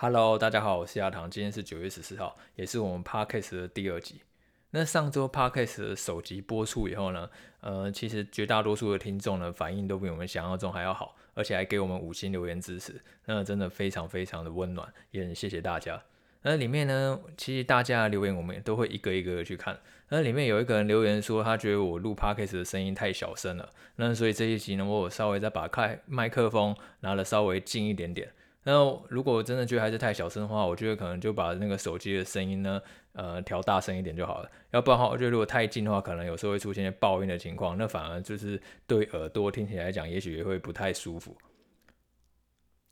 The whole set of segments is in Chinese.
Hello，大家好，我是亚堂，今天是九月十四号，也是我们 Podcast 的第二集。那上周 Podcast 的首集播出以后呢，呃，其实绝大多数的听众呢反应都比我们想象中还要好，而且还给我们五星留言支持，那真的非常非常的温暖，也很谢谢大家。那里面呢，其实大家的留言我们也都会一个一个的去看。那里面有一个人留言说，他觉得我录 Podcast 的声音太小声了，那所以这一集呢，我稍微再把开麦克风拿得稍微近一点点。那如果真的觉得还是太小声的话，我觉得可能就把那个手机的声音呢，呃，调大声一点就好了。要不然的话，我觉得如果太近的话，可能有时候会出现爆音的情况，那反而就是对耳朵听起来讲，也许也会不太舒服。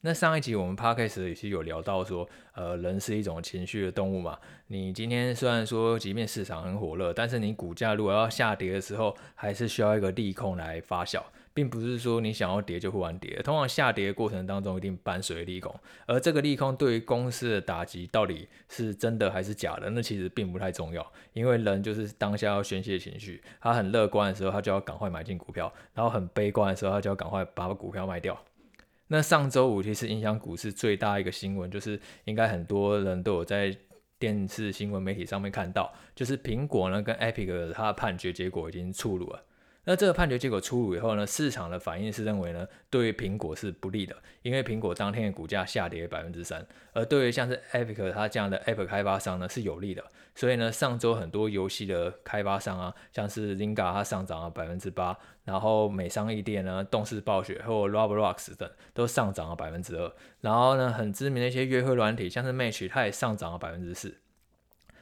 那上一集我们 Podcast 也是有聊到说，呃，人是一种情绪的动物嘛。你今天虽然说，即便市场很火热，但是你股价如果要下跌的时候，还是需要一个利空来发酵，并不是说你想要跌就忽然跌。通常下跌的过程当中，一定伴随利空。而这个利空对于公司的打击到底是真的还是假的，那其实并不太重要，因为人就是当下要宣泄情绪。他很乐观的时候，他就要赶快买进股票；然后很悲观的时候，他就要赶快把股票卖掉。那上周五其实影响股市最大一个新闻，就是应该很多人都有在电视新闻媒体上面看到，就是苹果呢跟 Epic 它的判决结果已经出炉了。那这个判决结果出炉以后呢，市场的反应是认为呢，对于苹果是不利的，因为苹果当天的股价下跌百分之三，而对于像是 Epic 它这样的 App 开发商呢是有利的。所以呢，上周很多游戏的开发商啊，像是 Zynga 它上涨了百分之八，然后美商易店呢、动视暴雪或 Roblox 等都上涨了百分之二，然后呢，很知名的一些约会软体，像是 Match 它也上涨了百分之四。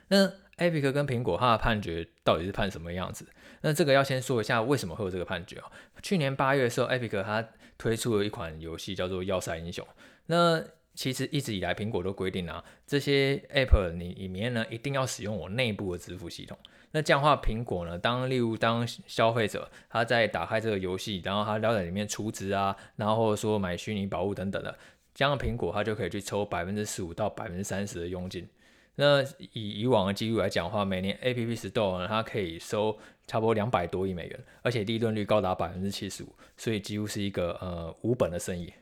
那 Epic 跟苹果它的判决到底是判什么样子？那这个要先说一下为什么会有这个判决哦。去年八月的时候，Epic 它推出了一款游戏叫做《要塞英雄》。那其实一直以来苹果都规定啊，这些 App 你里面呢一定要使用我内部的支付系统。那这样的话，苹果呢，当例如当消费者他在打开这个游戏，然后他要在里面储值啊，然后或者说买虚拟宝物等等的，这样苹果它就可以去抽百分之十五到百分之三十的佣金。那以以往的记录来讲的话，每年 App Store 呢，它可以收差不多两百多亿美元，而且利润率高达百分之七十五，所以几乎是一个呃无本的生意。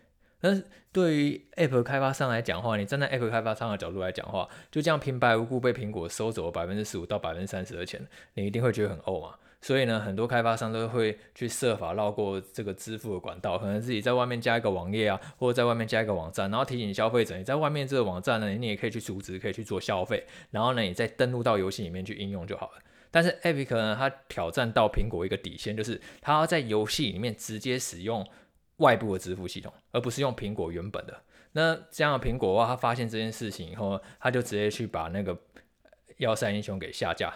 那对于 App 开发商来讲的话，你站在 App 开发商的角度来讲的话，就这样平白无故被苹果收走百分之十五到百分之三十的钱，你一定会觉得很呕嘛。所以呢，很多开发商都会去设法绕过这个支付的管道，可能自己在外面加一个网页啊，或者在外面加一个网站，然后提醒消费者，你在外面这个网站呢，你也可以去储值，可以去做消费，然后呢，你再登录到游戏里面去应用就好了。但是 Epic 呢，它挑战到苹果一个底线，就是它要在游戏里面直接使用外部的支付系统，而不是用苹果原本的。那这样的苹果的话，他发现这件事情以后，他就直接去把那个要塞英雄给下架。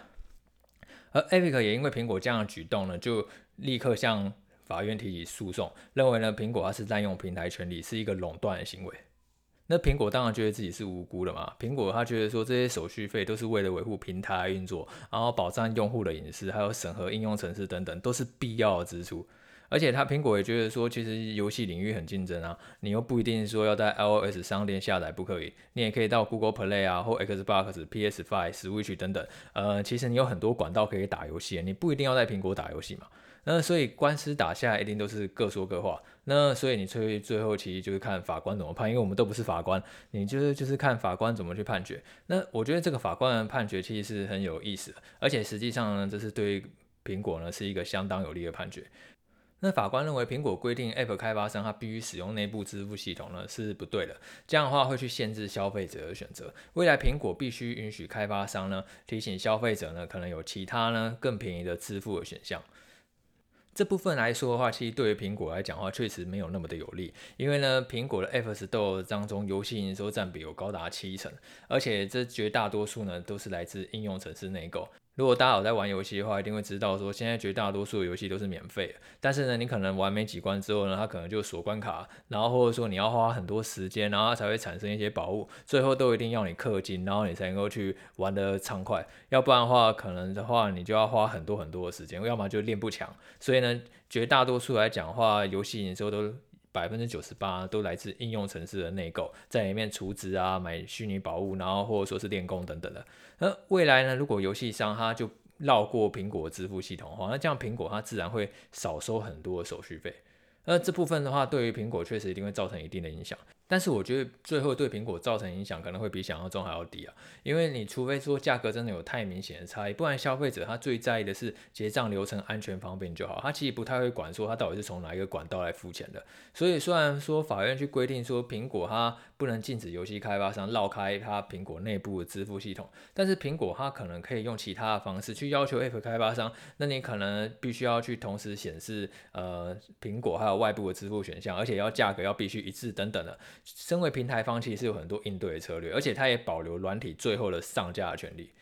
而 Epic 也因为苹果这样的举动呢，就立刻向法院提起诉讼，认为呢，苹果它是滥用平台权利，是一个垄断的行为。那苹果当然觉得自己是无辜的嘛，苹果他觉得说，这些手续费都是为了维护平台运作，然后保障用户的隐私，还有审核应用程式等等，都是必要的支出。而且他苹果也觉得说，其实游戏领域很竞争啊，你又不一定说要在 iOS 商店下载不可以，你也可以到 Google Play 啊或 Xbox、PS5、Switch 等等，呃，其实你有很多管道可以打游戏，你不一定要在苹果打游戏嘛。那所以官司打下来一定都是各说各话。那所以你最最后其实就是看法官怎么判，因为我们都不是法官，你就是就是看法官怎么去判决。那我觉得这个法官的判决其实是很有意思的，而且实际上呢，这是对苹果呢是一个相当有利的判决。那法官认为，苹果规定 App 开发商他必须使用内部支付系统呢是不对的，这样的话会去限制消费者的选择。未来苹果必须允许开发商呢提醒消费者呢可能有其他呢更便宜的支付的选项。这部分来说的话，其实对于苹果来讲的话，确实没有那么的有利，因为呢苹果的 App Store 当中游戏营收占比有高达七成，而且这绝大多数呢都是来自应用程式内购。如果大家有在玩游戏的话，一定会知道说，现在绝大多数游戏都是免费的。但是呢，你可能玩没几关之后呢，它可能就锁关卡，然后或者说你要花很多时间，然后它才会产生一些宝物，最后都一定要你氪金，然后你才能够去玩得畅快。要不然的话，可能的话你就要花很多很多的时间，要么就练不强。所以呢，绝大多数来讲的话，游戏营收都。百分之九十八都来自应用城市的内购，在里面储值啊、买虚拟宝物，然后或者说是练功等等的。那未来呢，如果游戏商它就绕过苹果支付系统的话，那这样苹果它自然会少收很多的手续费。那这部分的话，对于苹果确实一定会造成一定的影响。但是我觉得最后对苹果造成影响可能会比想象中还要低啊，因为你除非说价格真的有太明显的差异，不然消费者他最在意的是结账流程安全方便就好，他其实不太会管说他到底是从哪一个管道来付钱的。所以虽然说法院去规定说苹果它不能禁止游戏开发商绕开它苹果内部的支付系统，但是苹果它可能可以用其他的方式去要求 App 开发商，那你可能必须要去同时显示呃苹果还有外部的支付选项，而且要价格要必须一致等等的。身为平台方，其实是有很多应对的策略，而且它也保留软体最后的上架的权利。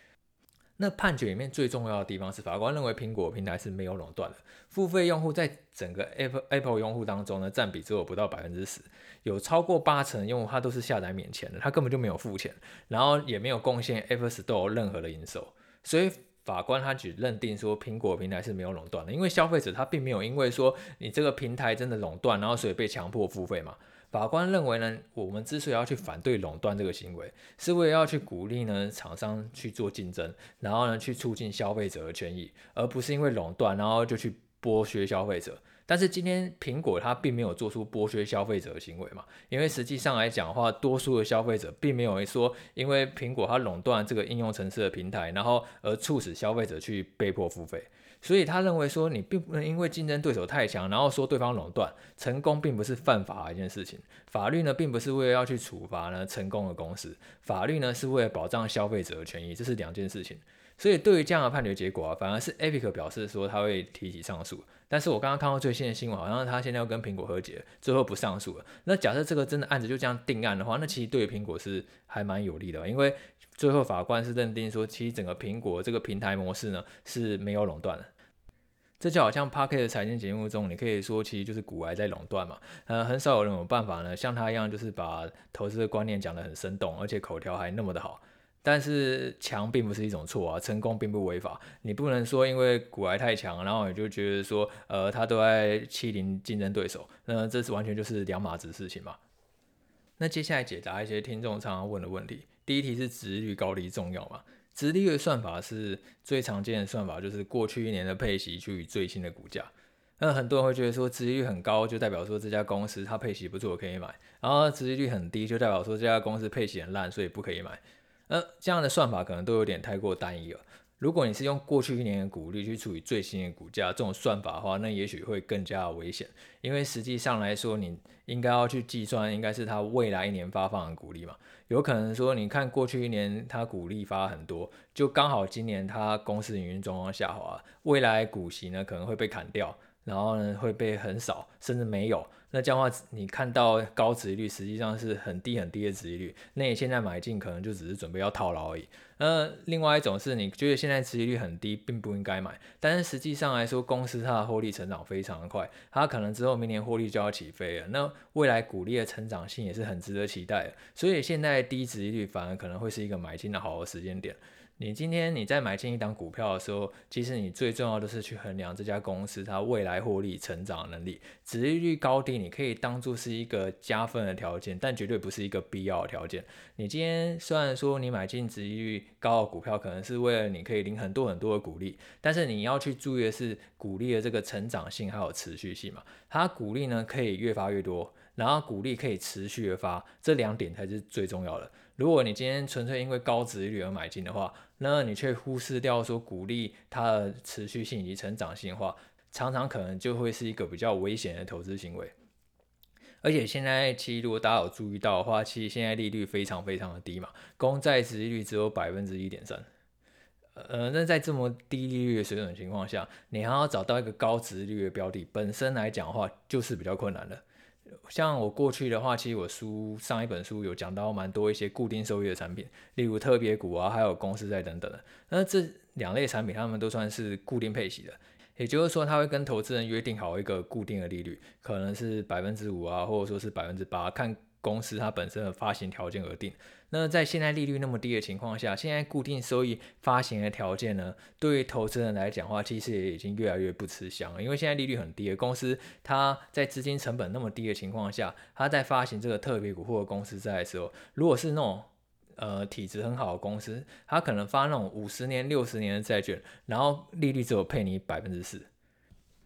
那判决里面最重要的地方是，法官认为苹果平台是没有垄断的，付费用户在整个 Apple Apple 用户当中呢，占比只有不到百分之十，有超过八成用户他都是下载免钱的，他根本就没有付钱，然后也没有贡献 Apple Store 任何的营收，所以法官他只认定说苹果平台是没有垄断的，因为消费者他并没有因为说你这个平台真的垄断，然后所以被强迫付费嘛。法官认为呢，我们之所以要去反对垄断这个行为，是为了要去鼓励呢厂商去做竞争，然后呢去促进消费者的权益，而不是因为垄断然后就去剥削消费者。但是今天苹果它并没有做出剥削消费者的行为嘛，因为实际上来讲的话，多数的消费者并没有说因为苹果它垄断这个应用程式的平台，然后而促使消费者去被迫付费。所以他认为说，你并不能因为竞争对手太强，然后说对方垄断，成功并不是犯法的一件事情。法律呢，并不是为了要去处罚呢成功的公司，法律呢是为了保障消费者的权益，这是两件事情。所以对于这样的判决结果啊，反而是 Epic 表示说他会提起上诉。但是我刚刚看到最新的新闻，好像他现在要跟苹果和解，最后不上诉了。那假设这个真的案子就这样定案的话，那其实对于苹果是还蛮有利的，因为最后法官是认定说，其实整个苹果这个平台模式呢是没有垄断的。这就好像 p a r k e t 的财经节目中，你可以说其实就是股癌在垄断嘛，呃，很少有人有办法呢，像他一样，就是把投资的观念讲得很生动，而且口条还那么的好。但是强并不是一种错啊，成功并不违法。你不能说因为股癌太强，然后你就觉得说，呃，他都在欺凌竞争对手，那这是完全就是两码子事情嘛。那接下来解答一些听众常常问的问题，第一题是殖率高低重要吗？直利率算法是最常见的算法，就是过去一年的配息去最新的股价。那很多人会觉得说，值利率很高就代表说这家公司它配息不错可以买，然后殖利率很低就代表说这家公司配息很烂，所以不可以买。那这样的算法可能都有点太过单一了。如果你是用过去一年的股利去除以最新的股价，这种算法的话，那也许会更加危险，因为实际上来说，你应该要去计算应该是它未来一年发放的股利嘛。有可能说，你看过去一年它股利发很多，就刚好今年它公司营运状况下滑，未来股息呢可能会被砍掉，然后呢会被很少，甚至没有。那这样的话，你看到高值利率实际上是很低很低的值利率，那你现在买进可能就只是准备要套牢而已。那另外一种是你觉得现在值利率很低，并不应该买，但是实际上来说，公司它的获利成长非常的快，它可能之后明年获利就要起飞了，那未来股利的成长性也是很值得期待的，所以现在低值利率反而可能会是一个买进的好的时间点。你今天你在买进一档股票的时候，其实你最重要的是去衡量这家公司它未来获利成长能力，值利率高低你可以当做是一个加分的条件，但绝对不是一个必要的条件。你今天虽然说你买进值利率高的股票，可能是为了你可以领很多很多的股利，但是你要去注意的是股利的这个成长性还有持续性嘛，它股利呢可以越发越多，然后股利可以持续的发，这两点才是最重要的。如果你今天纯粹因为高殖利率而买进的话，那你却忽视掉说股利它的持续性以及成长性的话，常常可能就会是一个比较危险的投资行为。而且现在其实如果大家有注意到的话，其实现在利率非常非常的低嘛，公债殖利率只有百分之一点三。呃，那在这么低利率的水准情况下，你还要找到一个高殖利率的标的，本身来讲的话就是比较困难的。像我过去的话，其实我书上一本书有讲到蛮多一些固定收益的产品，例如特别股啊，还有公司债等等的。那这两类产品，他们都算是固定配息的，也就是说，他会跟投资人约定好一个固定的利率，可能是百分之五啊，或者说是百分之八，看。公司它本身的发行条件而定。那在现在利率那么低的情况下，现在固定收益发行的条件呢，对于投资人来讲的话，其实也已经越来越不吃香了。因为现在利率很低公司，它在资金成本那么低的情况下，它在发行这个特别股或者公司债的时候，如果是那种呃体质很好的公司，它可能发那种五十年、六十年的债券，然后利率只有配你百分之四。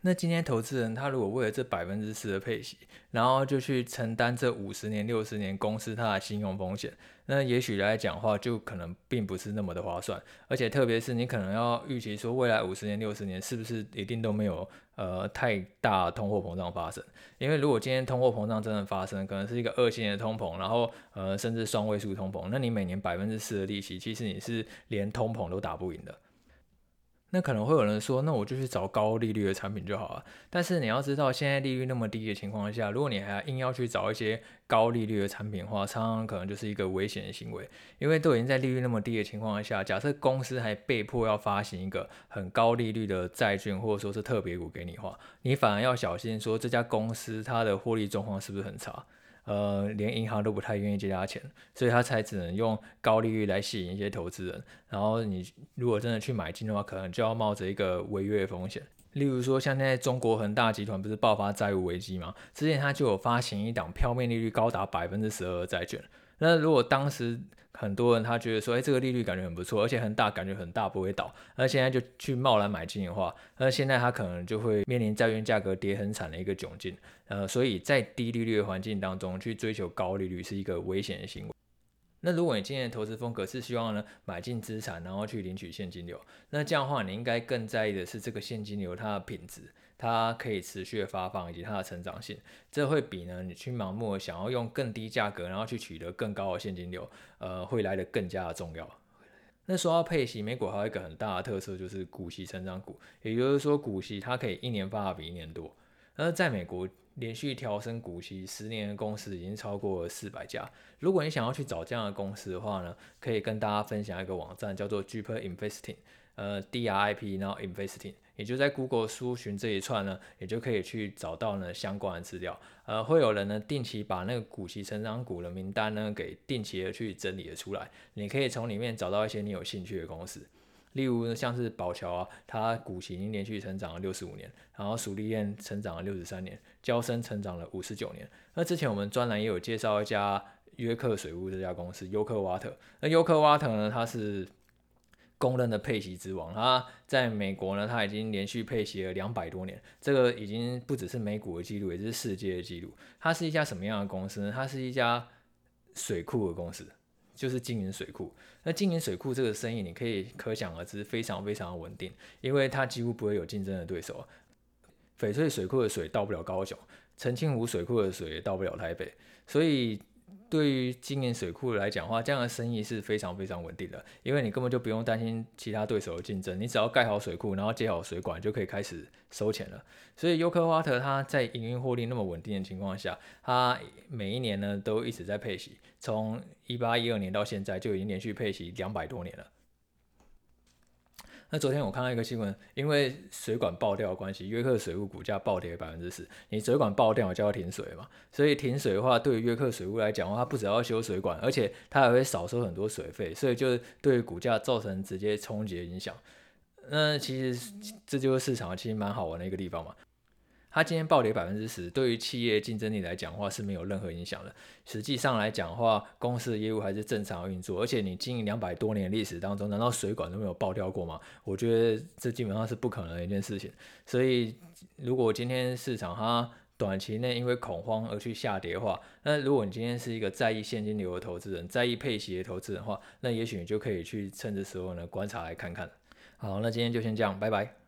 那今天投资人他如果为了这百分之四的配息，然后就去承担这五十年、六十年公司它的信用风险，那也许来讲话，就可能并不是那么的划算。而且特别是你可能要预期说，未来五十年、六十年是不是一定都没有呃太大通货膨胀发生？因为如果今天通货膨胀真的发生，可能是一个恶性的通膨，然后呃甚至双位数通膨，那你每年百分之四的利息，其实你是连通膨都打不赢的。那可能会有人说，那我就去找高利率的产品就好了。但是你要知道，现在利率那么低的情况下，如果你还硬要去找一些高利率的产品的话，常常可能就是一个危险的行为。因为都已经在利率那么低的情况下，假设公司还被迫要发行一个很高利率的债券，或者说是特别股给你的话，你反而要小心说这家公司它的获利状况是不是很差。呃，连银行都不太愿意借他钱，所以他才只能用高利率来吸引一些投资人。然后你如果真的去买进的话，可能就要冒着一个违约风险。例如说，像现在中国恒大集团不是爆发债务危机吗？之前他就有发行一档票面利率高达百分之十二的债券。那如果当时很多人他觉得说，哎，这个利率感觉很不错，而且很大，感觉很大不会倒，那现在就去贸然买进的话，那现在他可能就会面临债券价格跌很惨的一个窘境。呃，所以在低利率的环境当中去追求高利率是一个危险的行为。那如果你今天的投资风格是希望呢买进资产，然后去领取现金流，那这样的话你应该更在意的是这个现金流它的品质。它可以持续的发放以及它的成长性，这会比呢你去盲目的想要用更低价格，然后去取得更高的现金流，呃，会来的更加的重要。那说到配息，美股还有一个很大的特色就是股息成长股，也就是说股息它可以一年发的比一年多。而在美国连续调升股息十年的公司已经超过了四百家。如果你想要去找这样的公司的话呢，可以跟大家分享一个网站，叫做 Deeper Investing，呃，D R I P，然后 Investing。也就在 Google 搜寻这一串呢，也就可以去找到呢相关的资料。呃，会有人呢定期把那个股息成长股的名单呢给定期的去整理了出来。你可以从里面找到一些你有兴趣的公司，例如呢像是宝桥啊，它股息已经连续成长了六十五年，然后蜀立燕成长了六十三年，交生成长了五十九年。那之前我们专栏也有介绍一家约克水务这家公司，优克瓦特。那优克瓦特呢，它是公认的配息之王，它在美国呢，它已经连续配息了两百多年，这个已经不只是美股的记录，也是世界的记录。它是一家什么样的公司呢？它是一家水库的公司，就是经营水库。那经营水库这个生意，你可以可想而知，非常非常的稳定，因为它几乎不会有竞争的对手。翡翠水库的水到不了高雄，澄清湖水库的水也到不了台北，所以。对于经营水库来讲的话，这样的生意是非常非常稳定的，因为你根本就不用担心其他对手的竞争，你只要盖好水库，然后接好水管，就可以开始收钱了。所以优克瓦特它在营运获利那么稳定的情况下，它每一年呢都一直在配息，从一八一二年到现在就已经连续配息两百多年了。那昨天我看到一个新闻，因为水管爆掉的关系，约克水务股价暴跌百分之十。你水管爆掉我就要停水嘛，所以停水的话，对于约克水务来讲的话，它不只要修水管，而且它还会少收很多水费，所以就对股价造成直接冲击的影响。那其实这就是市场其实蛮好玩的一个地方嘛。它今天暴跌百分之十，对于企业竞争力来讲的话是没有任何影响的。实际上来讲的话，公司的业务还是正常运作，而且你经营两百多年历史当中，难道水管都没有爆掉过吗？我觉得这基本上是不可能的一件事情。所以，如果今天市场它短期内因为恐慌而去下跌的话，那如果你今天是一个在意现金流的投资人，在意配息的投资人的话，那也许你就可以去趁这时候呢观察来看看。好，那今天就先这样，拜拜。